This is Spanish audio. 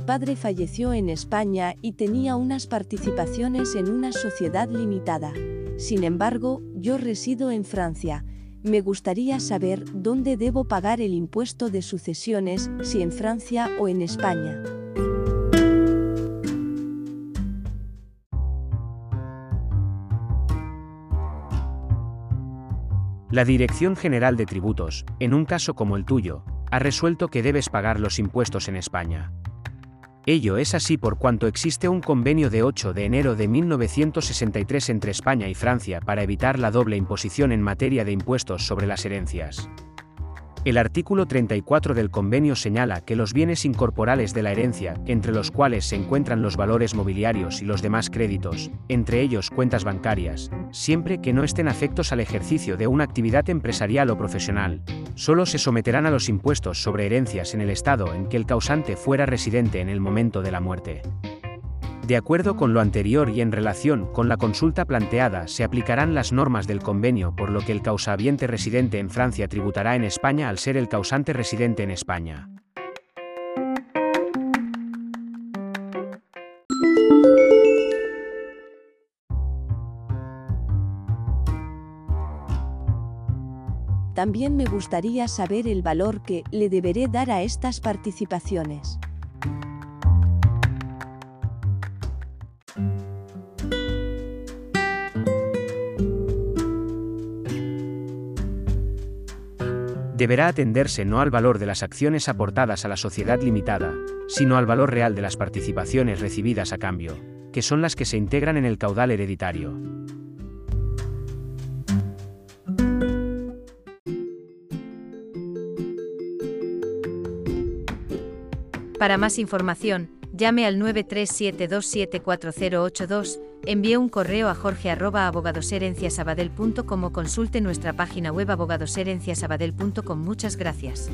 padre falleció en España y tenía unas participaciones en una sociedad limitada. Sin embargo, yo resido en Francia. Me gustaría saber dónde debo pagar el impuesto de sucesiones, si en Francia o en España. La Dirección General de Tributos, en un caso como el tuyo, ha resuelto que debes pagar los impuestos en España. Ello es así por cuanto existe un convenio de 8 de enero de 1963 entre España y Francia para evitar la doble imposición en materia de impuestos sobre las herencias. El artículo 34 del convenio señala que los bienes incorporales de la herencia, entre los cuales se encuentran los valores mobiliarios y los demás créditos, entre ellos cuentas bancarias, siempre que no estén afectos al ejercicio de una actividad empresarial o profesional, solo se someterán a los impuestos sobre herencias en el estado en que el causante fuera residente en el momento de la muerte. De acuerdo con lo anterior y en relación con la consulta planteada, se aplicarán las normas del convenio por lo que el causaviente residente en Francia tributará en España al ser el causante residente en España. También me gustaría saber el valor que le deberé dar a estas participaciones. Deberá atenderse no al valor de las acciones aportadas a la sociedad limitada, sino al valor real de las participaciones recibidas a cambio, que son las que se integran en el caudal hereditario. Para más información, llame al 937274082, envíe un correo a jorge@abogadoserenciasabadell.com o consulte nuestra página web abogadoserenciasabadell.com. Muchas gracias.